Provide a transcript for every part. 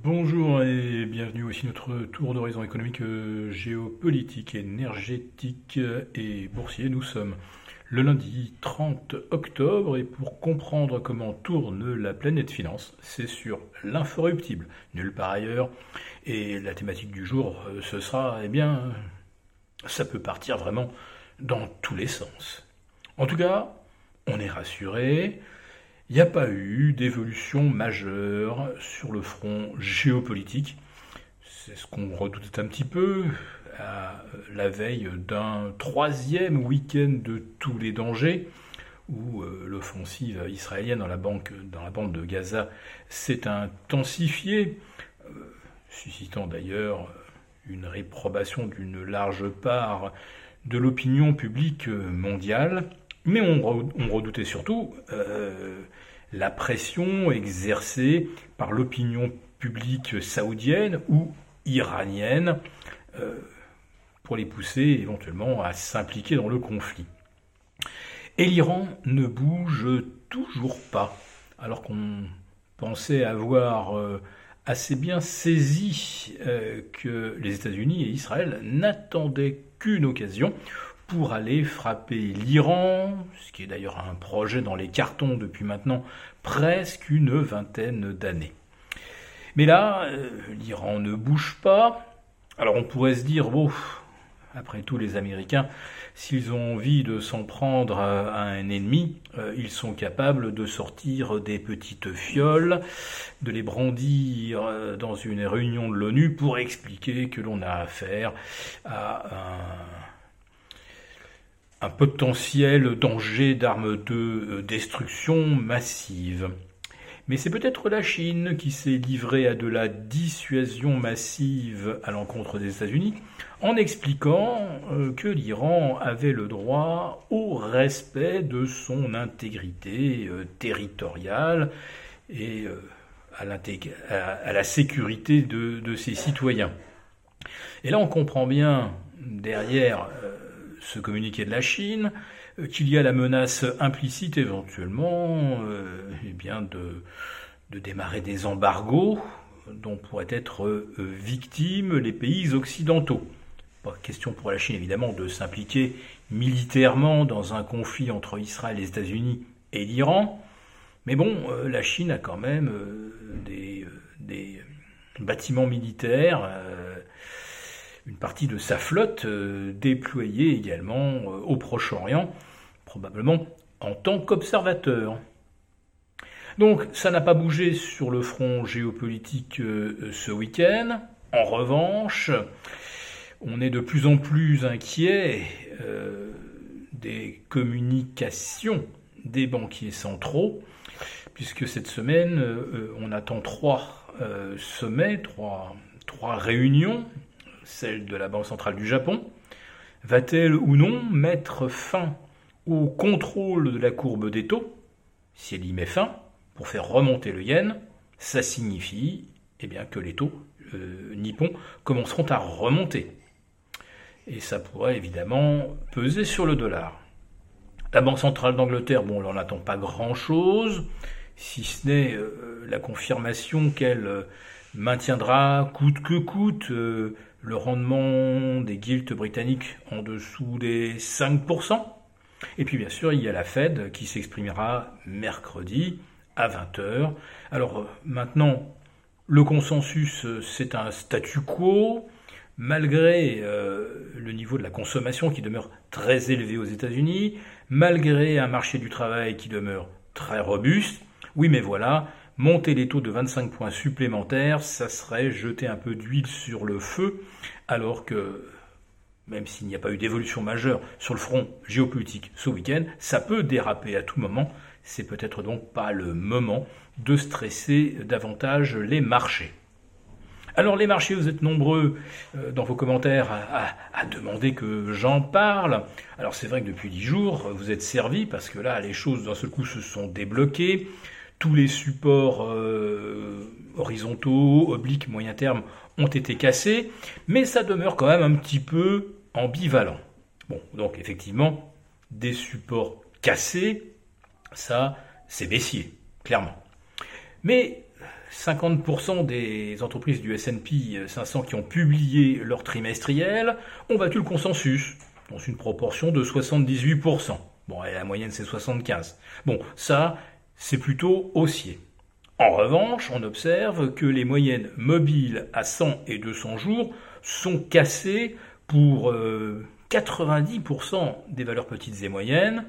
Bonjour et bienvenue aussi notre tour d'horizon économique, euh, géopolitique, énergétique et boursier. Nous sommes le lundi 30 octobre et pour comprendre comment tourne la planète finance, c'est sur l'inforruptible, nulle part ailleurs. Et la thématique du jour, euh, ce sera, eh bien, ça peut partir vraiment dans tous les sens. En tout cas, on est rassuré. Il n'y a pas eu d'évolution majeure sur le front géopolitique. C'est ce qu'on redoutait un petit peu à la veille d'un troisième week-end de tous les dangers, où euh, l'offensive israélienne dans la, dans la bande de Gaza s'est intensifiée, euh, suscitant d'ailleurs une réprobation d'une large part de l'opinion publique mondiale. Mais on, redoutait surtout euh, la pression exercée par l'opinion publique saoudienne ou iranienne euh, pour les pousser éventuellement à s'impliquer dans le conflit. Et l'Iran ne bouge toujours pas, alors qu'on pensait avoir euh, assez bien saisi que les États-Unis et Israël n'attendaient qu'une occasion pour aller frapper l'Iran, ce qui est d'ailleurs un projet dans les cartons depuis maintenant presque une vingtaine d'années. Mais là, euh, l'Iran ne bouge pas. Alors on pourrait se dire, bon, après tout, les Américains, s'ils ont envie de s'en prendre à un ennemi, euh, ils sont capables de sortir des petites fioles, de les brandir euh, dans une réunion de l'ONU pour expliquer que l'on a affaire à un un potentiel danger d'armes de euh, destruction massive. Mais c'est peut-être la Chine qui s'est livrée à de la dissuasion massive à l'encontre des États-Unis en expliquant euh, que l'Iran avait le droit au respect de son intégrité euh, territoriale et à, la sécurité de, de, ses citoyens. Et là, on comprend bien derrière ce communiqué de la Chine, euh, qu'il y a la menace implicite éventuellement euh, eh bien de, de, démarrer des embargos dont pourraient être euh, victimes les pays occidentaux. Pas question pour la Chine évidemment de s'impliquer militairement dans un conflit entre Israël, les États-Unis et l'Iran, mais bon, la Chine a quand même des, des bâtiments militaires une partie de sa flotte euh, déployée également euh, au Proche-Orient, probablement en tant qu'observateur. Donc ça n'a pas bougé sur le front géopolitique euh, ce week-end. En revanche, on est de plus en plus inquiet des communications des banquiers centraux, puisque cette semaine, on attend trois sommets, trois, trois réunions celle de la Banque centrale du Japon, va-t-elle ou non mettre fin au contrôle de la courbe des taux Si elle y met fin, pour faire remonter le yen, ça signifie eh bien, que les taux euh, nippons commenceront à remonter. Et ça pourrait évidemment peser sur le dollar. La Banque centrale d'Angleterre, bon, on n'en attend pas grand-chose, si ce n'est euh, la confirmation qu'elle euh, maintiendra coûte que coûte le rendement des guildes britanniques en dessous des 5%. Et puis bien sûr, il y a la Fed qui s'exprimera mercredi à 20h. Alors maintenant, le consensus, c'est un statu quo, malgré euh, le niveau de la consommation qui demeure très élevé aux États-Unis, malgré un marché du travail qui demeure très robuste. Oui, mais voilà, Monter les taux de 25 points supplémentaires, ça serait jeter un peu d'huile sur le feu, alors que même s'il n'y a pas eu d'évolution majeure sur le front géopolitique ce week-end, ça peut déraper à tout moment. C'est peut-être donc pas le moment de stresser davantage les marchés. Alors les marchés, vous êtes nombreux euh, dans vos commentaires à, demander que j'en parle. Alors c'est vrai que depuis 10 jours, vous êtes servis parce que là, les choses d'un seul coup se sont débloquées tous les supports euh, horizontaux, obliques, moyen terme ont été cassés, mais ça demeure quand même un petit peu ambivalent. Bon, donc effectivement, des supports cassés, ça, c'est baissier, clairement. Mais 50% des entreprises du S&P 500 qui ont publié leur trimestriel ont battu le consensus, dans une proportion de 78%. Bon, la moyenne c'est 75. Bon, ça, c'est plutôt haussier. En revanche, on observe que les moyennes mobiles à 100 et 200 jours sont cassées pour 90% euh, des valeurs petites et moyennes,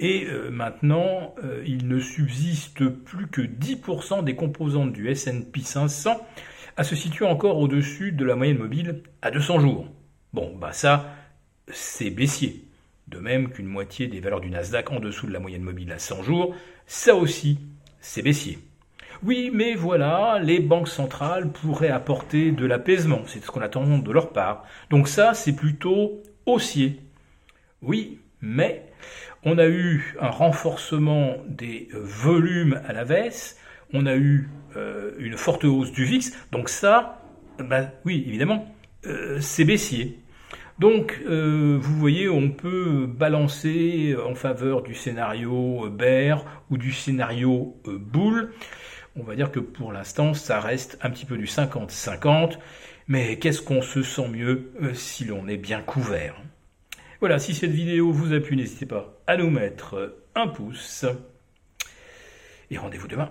et euh, maintenant, euh, il ne subsiste plus que 10% des composantes du S&P 500 à se situer encore au-dessus de la moyenne mobile à 200 jours. Bon, bah ça, c'est baissier. De même qu'une moitié des valeurs du Nasdaq en dessous de la moyenne mobile à 100 jours, ça aussi, c'est baissier. Oui, mais voilà, les banques centrales pourraient apporter de l'apaisement, c'est ce qu'on attend de leur part. Donc ça, c'est plutôt haussier. Oui, mais on a eu un renforcement des volumes à la baisse, on a eu euh, une forte hausse du VIX, donc ça, bah, oui, évidemment, euh, c'est baissier. Donc, vous voyez, on peut balancer en faveur du scénario bear ou du scénario bull. On va dire que pour l'instant, ça reste un petit peu du 50-50, mais qu'est-ce qu'on se sent mieux si l'on est bien couvert? Voilà, si cette vidéo vous a plu, n'hésitez pas à nous mettre un pouce. Et rendez-vous demain.